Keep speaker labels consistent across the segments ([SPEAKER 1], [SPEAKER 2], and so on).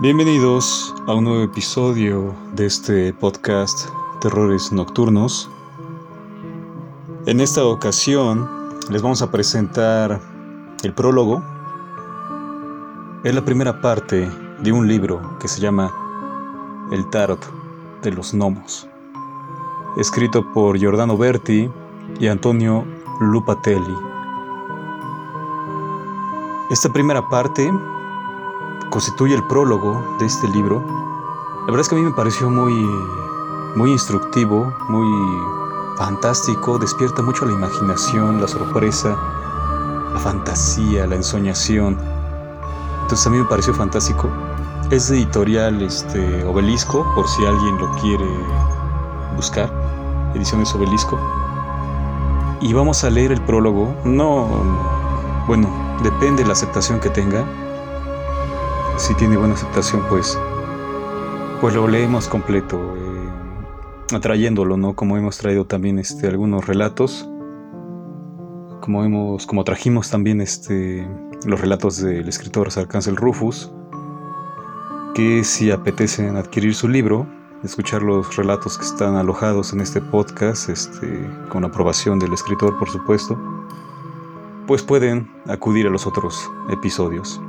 [SPEAKER 1] Bienvenidos a un nuevo episodio de este podcast Terrores Nocturnos. En esta ocasión les vamos a presentar el prólogo. Es la primera parte de un libro que se llama El Tarot de los Gnomos, escrito por Giordano Berti y Antonio Lupatelli. Esta primera parte constituye el prólogo de este libro. La verdad es que a mí me pareció muy, muy instructivo, muy fantástico, despierta mucho la imaginación, la sorpresa, la fantasía, la ensoñación. Entonces a mí me pareció fantástico. Es editorial este, Obelisco, por si alguien lo quiere buscar. Ediciones Obelisco. Y vamos a leer el prólogo. No, bueno, depende de la aceptación que tenga si tiene buena aceptación, pues, pues lo leemos completo, eh, atrayéndolo, ¿no? Como hemos traído también este, algunos relatos, como, hemos, como trajimos también este, los relatos del escritor Sarcáncel Rufus, que si apetecen adquirir su libro, escuchar los relatos que están alojados en este podcast, este, con aprobación del escritor, por supuesto, pues pueden acudir a los otros episodios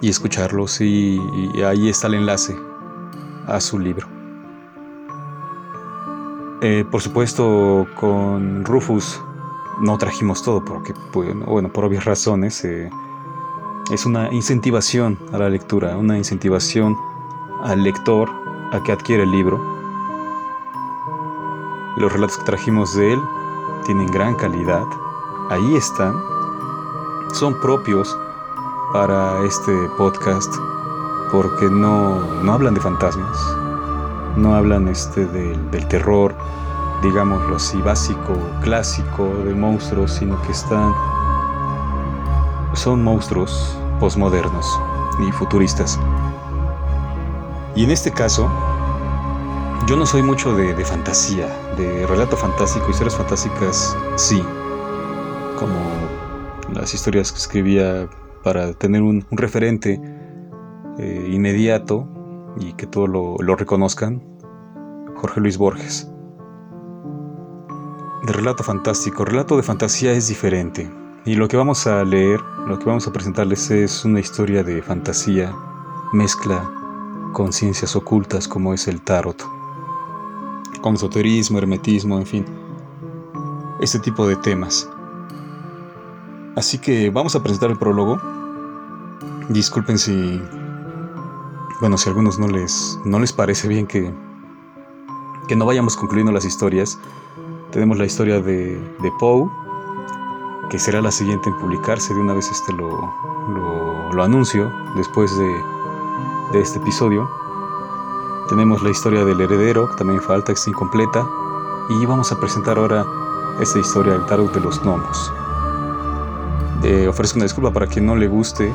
[SPEAKER 1] y escucharlos y, ahí está el enlace a su libro. Eh, por supuesto, con Rufus no trajimos todo porque, bueno, por obvias razones, eh, es una incentivación a la lectura, una incentivación al lector a que adquiera el libro. Los relatos que trajimos de él tienen gran calidad, ahí están, son propios para este podcast porque no, no hablan de fantasmas, no hablan este del, terror, digámoslo así, básico, clásico de monstruos, sino que están son monstruos posmodernos y futuristas. Y en este caso, yo no soy mucho de, de, fantasía, de relato fantástico, historias fantásticas, sí, como las historias que escribía para tener un, referente eh, inmediato y que todos lo, reconozcan, Jorge Luis Borges. De relato fantástico, relato de fantasía es diferente. Y lo que vamos a leer, lo que vamos a presentarles es una historia de fantasía, mezcla con ciencias ocultas como es el tarot, con esoterismo, hermetismo, en fin, este tipo de temas. Así que vamos a presentar el prólogo. Disculpen si, bueno, si a algunos no les, no les parece bien que, que no vayamos concluyendo las historias. Tenemos la historia de, de Poe, que será la siguiente en publicarse. De una vez este lo, lo, anuncio después de, de este episodio. Tenemos la historia del heredero, que también falta, es incompleta. Y vamos a presentar ahora esta historia del tarot de los gnomos. Eh, ofrezco una disculpa para quien no le guste eh,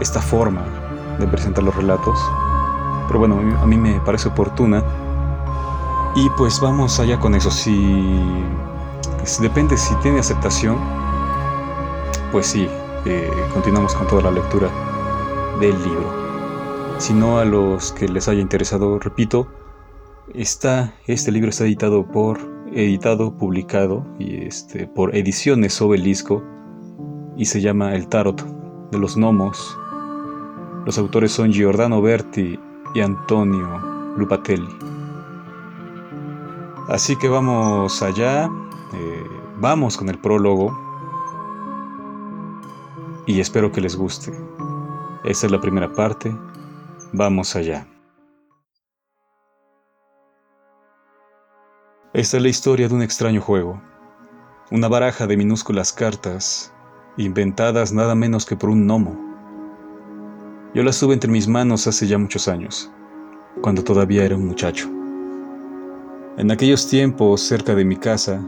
[SPEAKER 1] esta forma de presentar los relatos. Pero bueno, a mí me parece oportuna. Y pues vamos allá con eso. Si depende si tiene aceptación, pues sí, eh, continuamos con toda la lectura del libro. Si no a los que les haya interesado, repito, está este libro está editado por editado, publicado y este, por Ediciones Obelisco y se llama El Tarot de los Gnomos. Los autores son Giordano Berti y Antonio Lupatelli. Así que vamos allá, eh, vamos con el prólogo y espero que les guste. Esta es la primera parte, vamos allá. Esta es la historia de un extraño juego, una baraja de minúsculas cartas, inventadas nada menos que por un gnomo. Yo las tuve entre mis manos hace ya muchos años, cuando todavía era un muchacho. En aquellos tiempos, cerca de mi casa,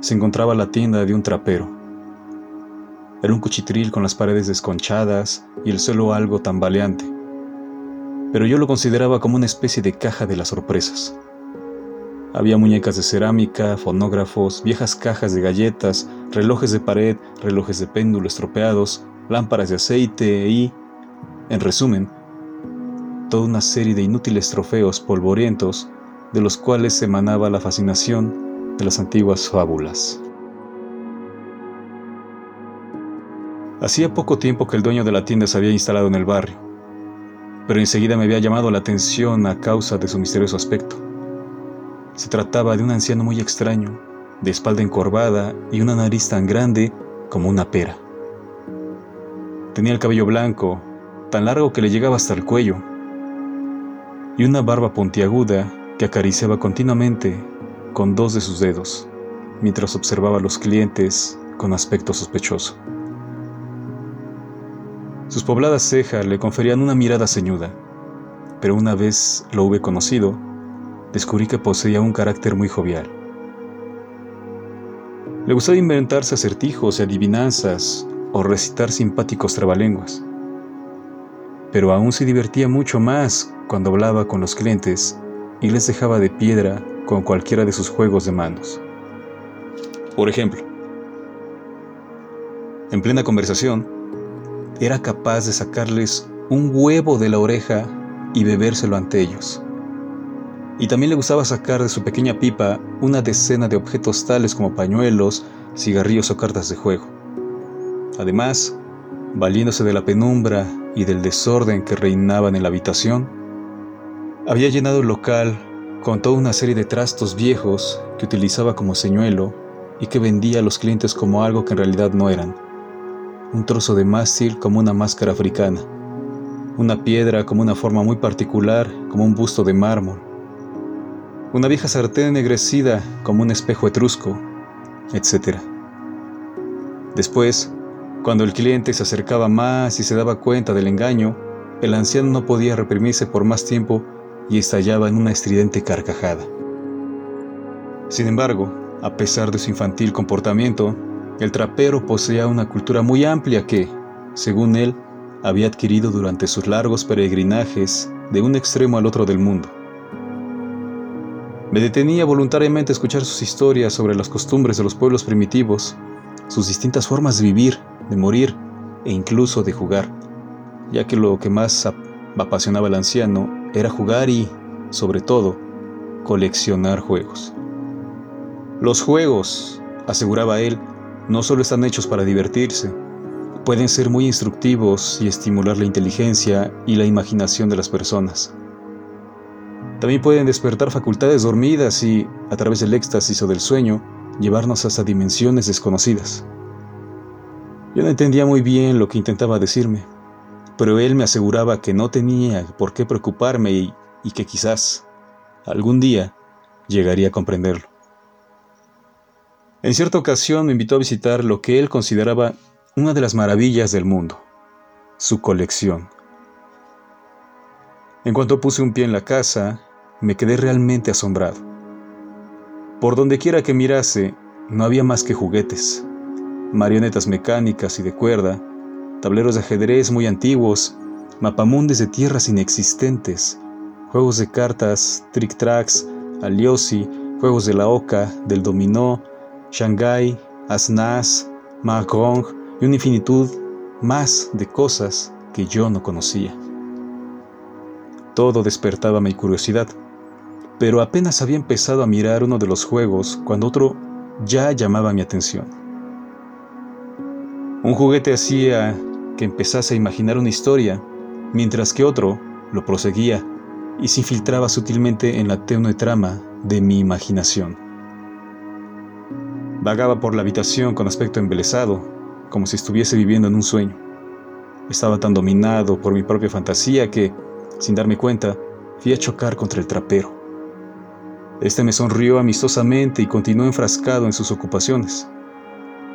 [SPEAKER 1] se encontraba la tienda de un trapero. Era un cuchitril con las paredes desconchadas y el suelo algo tambaleante, pero yo lo consideraba como una especie de caja de las sorpresas. Había muñecas de cerámica, fonógrafos, viejas cajas de galletas, relojes de pared, relojes de péndulo estropeados, lámparas de aceite y, En resumen, toda una serie de inútiles trofeos polvorientos de los cuales emanaba la fascinación de las antiguas fábulas. Hacía poco tiempo que el dueño de la tienda se había instalado en el barrio, pero enseguida me había llamado la atención a causa de su misterioso aspecto. Se trataba de un anciano muy extraño, de espalda encorvada y una nariz tan grande como una pera. Tenía el cabello blanco, tan largo que le llegaba hasta el cuello, y una barba puntiaguda que acariciaba continuamente con dos de sus dedos, mientras observaba a los clientes con aspecto sospechoso. Sus pobladas cejas le conferían una mirada ceñuda, pero una vez lo hube conocido, descubrí que poseía un carácter muy jovial. Le gustaba inventarse acertijos y adivinanzas o recitar simpáticos trabalenguas, pero aún se divertía mucho más cuando hablaba con los clientes y les dejaba de piedra con cualquiera de sus juegos de manos. Por ejemplo, en plena conversación, era capaz de sacarles un huevo de la oreja y bebérselo ante ellos. Y también le gustaba sacar de su pequeña pipa una decena de objetos tales como pañuelos, cigarrillos o cartas de juego. Además, valiéndose de la penumbra y del desorden que reinaban en la habitación, había llenado el local con toda una serie de trastos viejos que utilizaba como señuelo y que vendía a los clientes como algo que en realidad no eran un trozo de mástil como una máscara africana, una piedra como una forma muy particular como un busto de mármol, una vieja sartén ennegrecida como un espejo etrusco, etc. Después, cuando el cliente se acercaba más y se daba cuenta del engaño, el anciano no podía reprimirse por más tiempo y estallaba en una estridente carcajada. Sin embargo, a pesar de su infantil comportamiento, el trapero poseía una cultura muy amplia que, según él, había adquirido durante sus largos peregrinajes de un extremo al otro del mundo. Me detenía voluntariamente a escuchar sus historias sobre las costumbres de los pueblos primitivos, sus distintas formas de vivir, de morir e incluso de jugar, ya que lo que más apasionaba al anciano era jugar y, sobre todo, coleccionar juegos. Los juegos, aseguraba él, no solo están hechos para divertirse, pueden ser muy instructivos y estimular la inteligencia y la imaginación de las personas. También pueden despertar facultades dormidas y, a través del éxtasis o del sueño, llevarnos hasta dimensiones desconocidas. Yo no entendía muy bien lo que intentaba decirme, pero él me aseguraba que no tenía por qué preocuparme y, y que quizás, algún día, llegaría a comprenderlo. En cierta ocasión me invitó a visitar lo que él consideraba una de las maravillas del mundo, su colección. En cuanto puse un pie en la casa, me quedé realmente asombrado. Por donde quiera que mirase, no había más que juguetes, marionetas mecánicas y de cuerda, tableros de ajedrez muy antiguos, mapamundes de tierras inexistentes, juegos de cartas, trick-tracks, aliosi, juegos de la oca, del dominó, Shanghai, Asnas, Mahjong y una infinitud más de cosas que yo no conocía. Todo despertaba mi curiosidad, pero apenas había empezado a mirar uno de los juegos cuando otro ya llamaba mi atención. Un juguete hacía que empezase a imaginar una historia, mientras que otro lo proseguía y se infiltraba sutilmente en la tenue trama de mi imaginación. Vagaba por la habitación con aspecto embelesado, como si estuviese viviendo en un sueño. Estaba tan dominado por mi propia fantasía que, sin darme cuenta, fui a chocar contra el trapero. Este me sonrió amistosamente y continuó enfrascado en sus ocupaciones.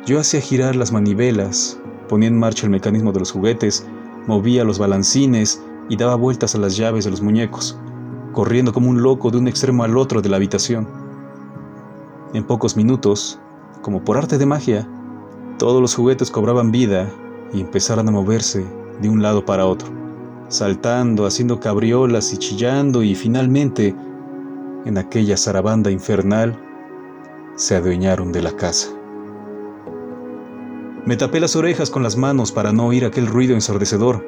[SPEAKER 1] Yo hacía girar las manivelas, ponía en marcha el mecanismo de los juguetes, movía los balancines y daba vueltas a las llaves de los muñecos, corriendo como un loco de un extremo al otro de la habitación. En pocos minutos, como por arte de magia, todos los juguetes cobraban vida y empezaron a moverse de un lado para otro, saltando, haciendo cabriolas y chillando y finalmente, en aquella zarabanda infernal, se adueñaron de la casa. Me tapé las orejas con las manos para no oír aquel ruido ensordecedor,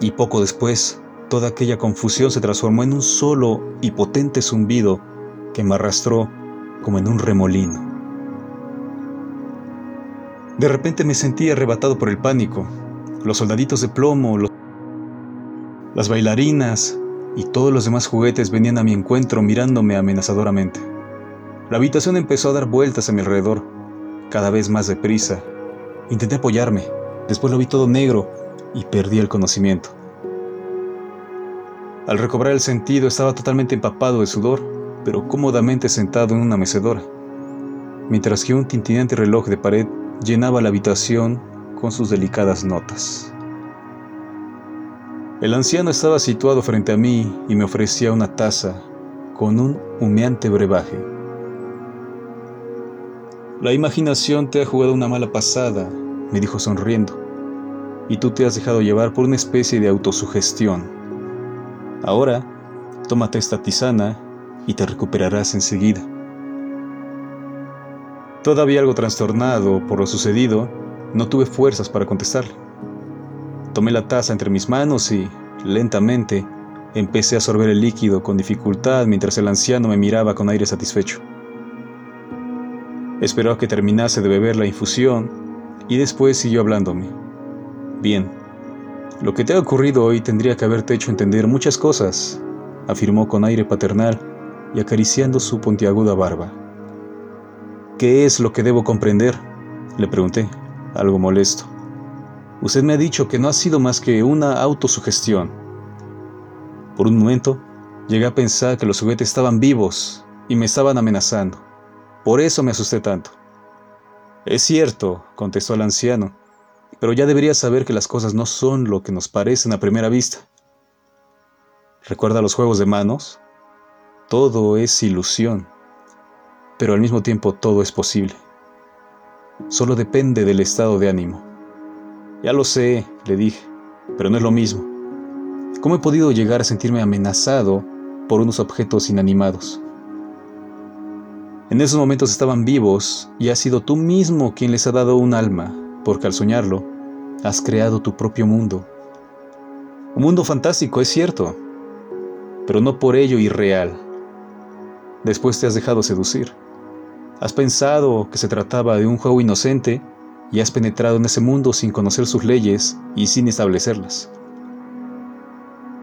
[SPEAKER 1] y poco después toda aquella confusión se transformó en un solo y potente zumbido que me arrastró como en un remolino. De repente me sentí arrebatado por el pánico. Los soldaditos de plomo, las bailarinas y todos los demás juguetes venían a mi encuentro mirándome amenazadoramente. La habitación empezó a dar vueltas a mi alrededor, cada vez más deprisa. Intenté apoyarme, después lo vi todo negro y perdí el conocimiento. Al recobrar el sentido estaba totalmente empapado de sudor, pero cómodamente sentado en una mecedora, mientras que un tintinante reloj de pared llenaba la habitación con sus delicadas notas. El anciano estaba situado frente a mí y me ofrecía una taza con un humeante brebaje. La imaginación te ha jugado una mala pasada, me dijo sonriendo, y tú te has dejado llevar por una especie de autosugestión. Ahora, tómate esta tisana y te recuperarás enseguida. Todavía algo trastornado por lo sucedido, no tuve fuerzas para contestarle. Tomé la taza entre mis manos y, lentamente, empecé a sorber el líquido con dificultad mientras el anciano me miraba con aire satisfecho. Esperó que terminase de beber la infusión y después siguió hablándome. Bien, lo que te ha ocurrido hoy tendría que haberte hecho entender muchas cosas, afirmó con aire paternal y acariciando su puntiaguda barba. ¿Qué es lo que debo comprender? Le pregunté, algo molesto. Usted me ha dicho que no ha sido más que una autosugestión. Por un momento, llegué a pensar que los juguetes estaban vivos y me estaban amenazando. Por eso me asusté tanto. Es cierto, contestó el anciano, pero ya deberías saber que las cosas no son lo que nos parecen a primera vista. ¿Recuerda los juegos de manos? Todo es ilusión, pero al mismo tiempo todo es posible. Solo depende del estado de ánimo. Ya lo sé, le dije, pero no es lo mismo. ¿Cómo he podido llegar a sentirme amenazado por unos objetos inanimados? En esos momentos estaban vivos y has sido tú mismo quien les ha dado un alma, porque al soñarlo, has creado tu propio mundo. Un mundo fantástico, es cierto, pero no por ello irreal. Después te has dejado seducir. Has pensado que se trataba de un juego inocente y has penetrado en ese mundo sin conocer sus leyes y sin establecerlas.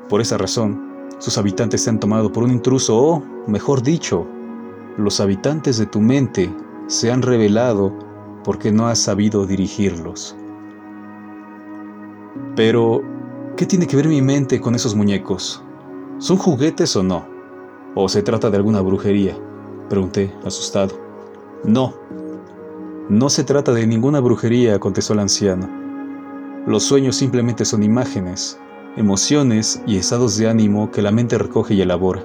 [SPEAKER 1] Por esa razón, sus habitantes te han tomado por un intruso o, mejor dicho, los habitantes de tu mente se han revelado porque no has sabido dirigirlos. Pero, ¿qué tiene que ver mi mente con esos muñecos? ¿Son juguetes o no? ¿O se trata de alguna brujería? Pregunté, asustado. No, no se trata de ninguna brujería, contestó el anciano. Los sueños simplemente son imágenes, emociones y estados de ánimo que la mente recoge y elabora.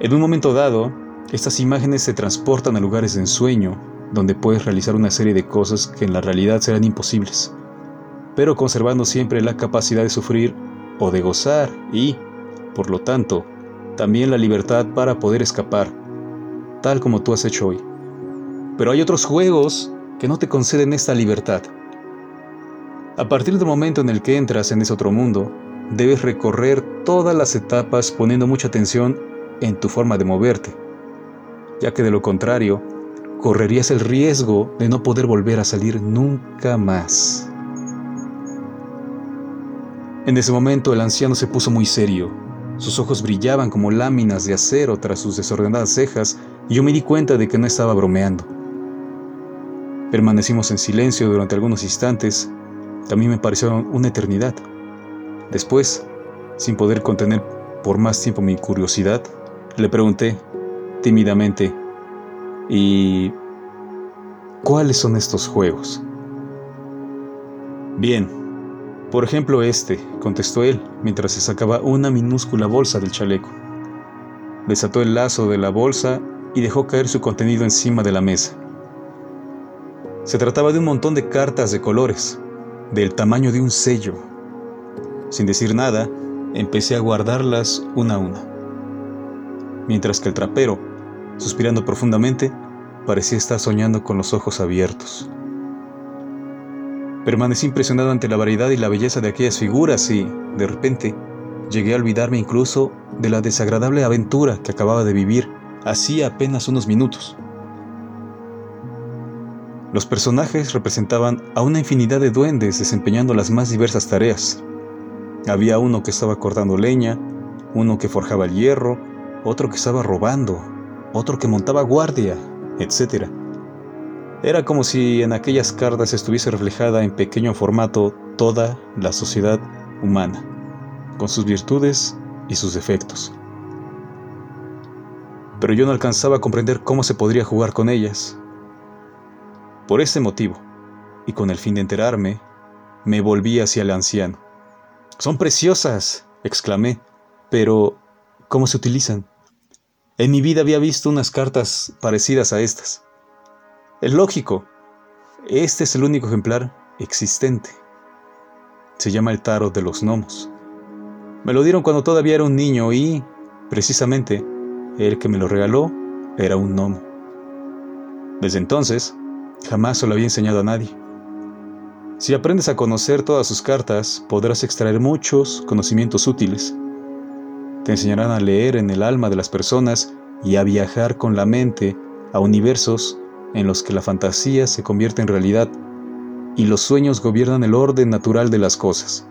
[SPEAKER 1] En un momento dado, estas imágenes se transportan a lugares de ensueño, donde puedes realizar una serie de cosas que en la realidad serán imposibles, pero conservando siempre la capacidad de sufrir o de gozar y, por lo tanto, también la libertad para poder escapar, tal como tú has hecho hoy. Pero hay otros juegos que no te conceden esta libertad. A partir del momento en el que entras en ese otro mundo, debes recorrer todas las etapas poniendo mucha atención en tu forma de moverte, ya que de lo contrario, correrías el riesgo de no poder volver a salir nunca más. En ese momento el anciano se puso muy serio. Sus ojos brillaban como láminas de acero tras sus desordenadas cejas y yo me di cuenta de que no estaba bromeando. Permanecimos en silencio durante algunos instantes, también me pareció una eternidad. Después, sin poder contener por más tiempo mi curiosidad, le pregunté, tímidamente, ¿Y cuáles son estos juegos? Bien, por ejemplo este, contestó él, mientras se sacaba una minúscula bolsa del chaleco. Desató el lazo de la bolsa y dejó caer su contenido encima de la mesa. Se trataba de un montón de cartas de colores, del tamaño de un sello. Sin decir nada, empecé a guardarlas una a una. Mientras que el trapero, Suspirando profundamente, parecía estar soñando con los ojos abiertos. Permanecí impresionado ante la variedad y la belleza de aquellas figuras y, de repente, llegué a olvidarme incluso de la desagradable aventura que acababa de vivir hacía apenas unos minutos. Los personajes representaban a una infinidad de duendes desempeñando las más diversas tareas. Había uno que estaba cortando leña, uno que forjaba el hierro, otro que estaba robando, otro que montaba guardia, etc. Era como si en aquellas cartas estuviese reflejada en pequeño formato toda la sociedad humana, con sus virtudes y sus defectos. Pero yo no alcanzaba a comprender cómo se podría jugar con ellas. Por ese motivo, y con el fin de enterarme, me volví hacia el anciano. Son preciosas, exclamé, pero ¿cómo se utilizan? En mi vida había visto unas cartas parecidas a estas. Es lógico. Este es el único ejemplar existente. Se llama el tarot de los gnomos. Me lo dieron cuando todavía era un niño y, precisamente, el que me lo regaló era un gnomo. Desde entonces, jamás se lo había enseñado a nadie. Si aprendes a conocer todas sus cartas, podrás extraer muchos conocimientos útiles. Te enseñarán a leer en el alma de las personas y a viajar con la mente a universos en los que la fantasía se convierte en realidad y los sueños gobiernan el orden natural de las cosas.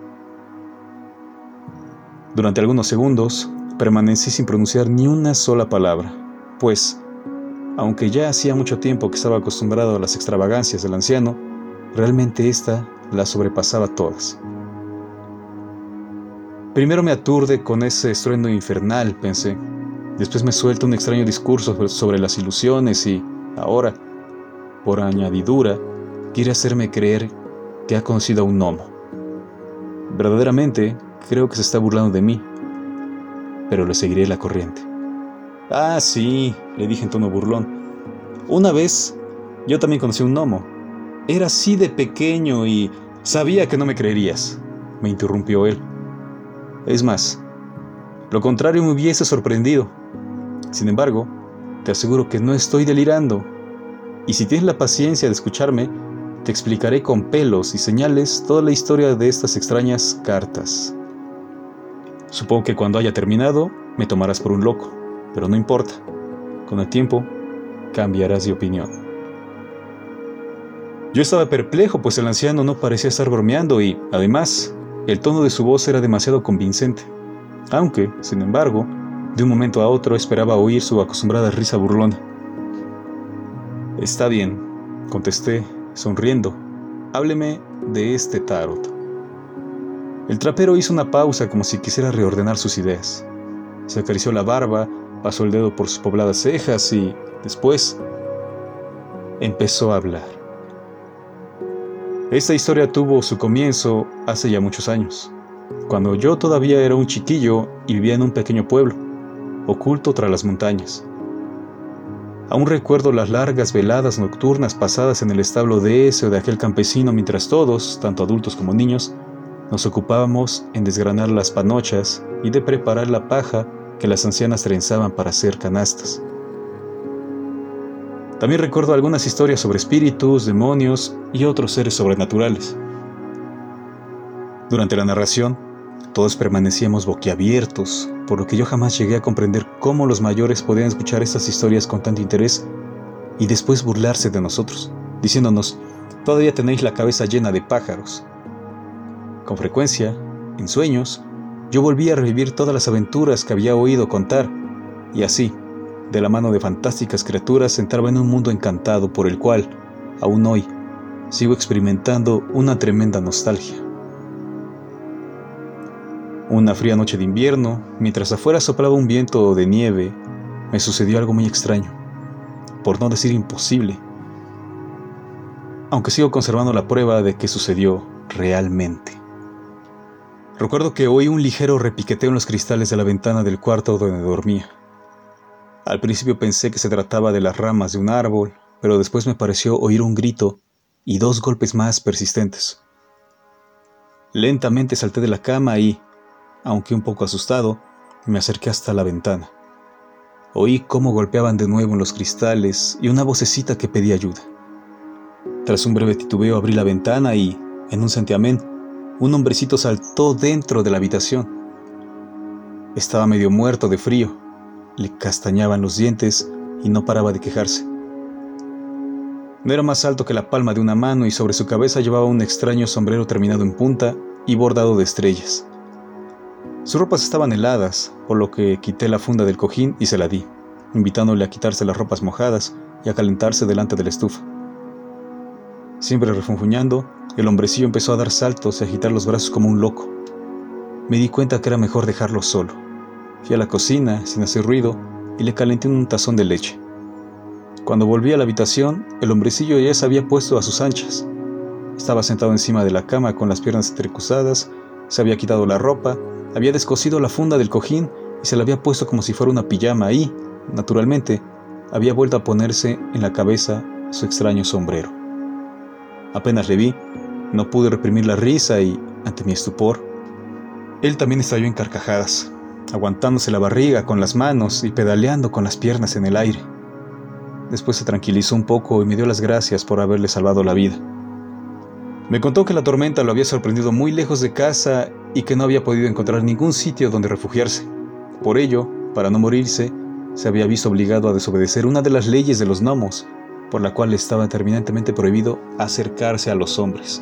[SPEAKER 1] Durante algunos segundos permanecí sin pronunciar ni una sola palabra, pues, aunque ya hacía mucho tiempo que estaba acostumbrado a las extravagancias del anciano, realmente ésta la sobrepasaba todas. Primero me aturde con ese estruendo infernal, pensé. Después me suelta un extraño discurso sobre las ilusiones y, ahora, por añadidura, quiere hacerme creer que ha conocido a un gnomo. Verdaderamente, creo que se está burlando de mí, pero le seguiré la corriente. Ah, sí, le dije en tono burlón. Una vez, yo también conocí un gnomo. Era así de pequeño y sabía que no me creerías, me interrumpió él. Es más, lo contrario me hubiese sorprendido. Sin embargo, te aseguro que no estoy delirando. Y si tienes la paciencia de escucharme, te explicaré con pelos y señales toda la historia de estas extrañas cartas. Supongo que cuando haya terminado, me tomarás por un loco, pero no importa. Con el tiempo, cambiarás de opinión. Yo estaba perplejo, pues el anciano no parecía estar bromeando y, además, el tono de su voz era demasiado convincente, aunque, sin embargo, de un momento a otro esperaba oír su acostumbrada risa burlona. Está bien, contesté, sonriendo. Hábleme de este tarot. El trapero hizo una pausa como si quisiera reordenar sus ideas. Se acarició la barba, pasó el dedo por sus pobladas cejas y, después, empezó a hablar. Esta historia tuvo su comienzo hace ya muchos años, cuando yo todavía era un chiquillo y vivía en un pequeño pueblo, oculto tras las montañas. Aún recuerdo las largas veladas nocturnas pasadas en el establo de ese o de aquel campesino mientras todos, tanto adultos como niños, nos ocupábamos en desgranar las panochas y de preparar la paja que las ancianas trenzaban para hacer canastas. También recuerdo algunas historias sobre espíritus, demonios y otros seres sobrenaturales. Durante la narración, todos permanecíamos boquiabiertos, por lo que yo jamás llegué a comprender cómo los mayores podían escuchar estas historias con tanto interés y después burlarse de nosotros, diciéndonos, todavía tenéis la cabeza llena de pájaros. Con frecuencia, en sueños, yo volvía a revivir todas las aventuras que había oído contar, y así, de la mano de fantásticas criaturas, entraba en un mundo encantado por el cual, aún hoy, sigo experimentando una tremenda nostalgia. Una fría noche de invierno, mientras afuera soplaba un viento de nieve, me sucedió algo muy extraño, por no decir imposible, aunque sigo conservando la prueba de que sucedió realmente. Recuerdo que oí un ligero repiqueteo en los cristales de la ventana del cuarto donde dormía. Al principio pensé que se trataba de las ramas de un árbol, pero después me pareció oír un grito y dos golpes más persistentes. Lentamente salté de la cama y, aunque un poco asustado, me acerqué hasta la ventana. Oí cómo golpeaban de nuevo en los cristales y una vocecita que pedía ayuda. Tras un breve titubeo abrí la ventana y, en un santiamén, un hombrecito saltó dentro de la habitación. Estaba medio muerto de frío, le castañaban los dientes y no paraba de quejarse. No era más alto que la palma de una mano y sobre su cabeza llevaba un extraño sombrero terminado en punta y bordado de estrellas. Sus ropas estaban heladas, por lo que quité la funda del cojín y se la di, invitándole a quitarse las ropas mojadas y a calentarse delante de la estufa. Siempre refunfuñando, el hombrecillo empezó a dar saltos y agitar los brazos como un loco. Me di cuenta que era mejor dejarlo solo. Fui a la cocina, sin hacer ruido, y le calenté un tazón de leche. Cuando volví a la habitación, el hombrecillo ya se había puesto a sus anchas. Estaba sentado encima de la cama con las piernas entrecruzadas, se había quitado la ropa había descosido la funda del cojín y se la había puesto como si fuera una pijama y, naturalmente, había vuelto a ponerse en la cabeza su extraño sombrero. Apenas le vi, no pude reprimir la risa y, ante mi estupor, él también estalló en carcajadas, aguantándose la barriga con las manos y pedaleando con las piernas en el aire. Después se tranquilizó un poco y me dio las gracias por haberle salvado la vida. Me contó que la tormenta lo había sorprendido muy lejos de casa y que no había podido encontrar ningún sitio donde refugiarse. Por ello, para no morirse, se había visto obligado a desobedecer una de las leyes de los gnomos, por la cual estaba terminantemente prohibido acercarse a los hombres.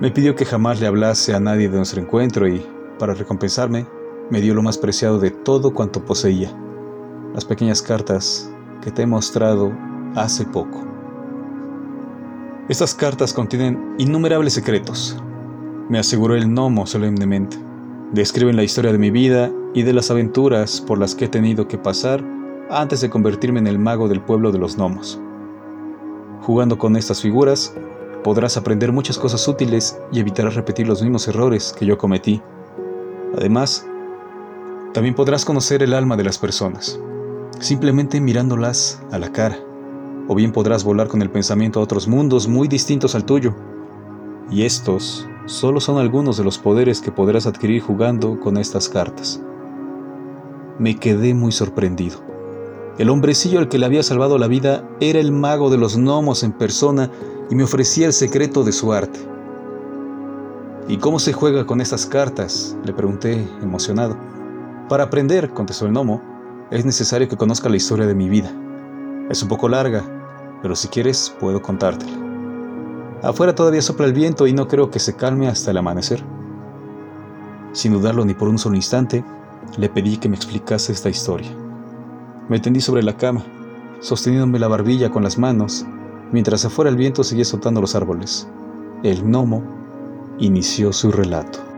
[SPEAKER 1] Me pidió que jamás le hablase a nadie de nuestro encuentro y, para recompensarme, me dio lo más preciado de todo cuanto poseía, las pequeñas cartas que te he mostrado hace poco. Estas cartas contienen innumerables secretos, me aseguró el gnomo solemnemente. Describen la historia de mi vida y de las aventuras por las que he tenido que pasar antes de convertirme en el mago del pueblo de los gnomos. Jugando con estas figuras, podrás aprender muchas cosas útiles y evitarás repetir los mismos errores que yo cometí. Además, también podrás conocer el alma de las personas, simplemente mirándolas a la cara, o bien podrás volar con el pensamiento a otros mundos muy distintos al tuyo. Y estos solo son algunos de los poderes que podrás adquirir jugando con estas cartas. Me quedé muy sorprendido. El hombrecillo al que le había salvado la vida era el mago de los gnomos en persona y me ofrecía el secreto de su arte. ¿Y cómo se juega con estas cartas? le pregunté, emocionado. Para aprender, contestó el gnomo, es necesario que conozca la historia de mi vida. Es un poco larga, pero si quieres puedo contártela. Afuera todavía sopla el viento y no creo que se calme hasta el amanecer. Sin dudarlo ni por un solo instante, le pedí que me explicase esta historia. Me tendí sobre la cama, sosteniéndome la barbilla con las manos, mientras afuera el viento seguía soltando los árboles. El gnomo inició su relato.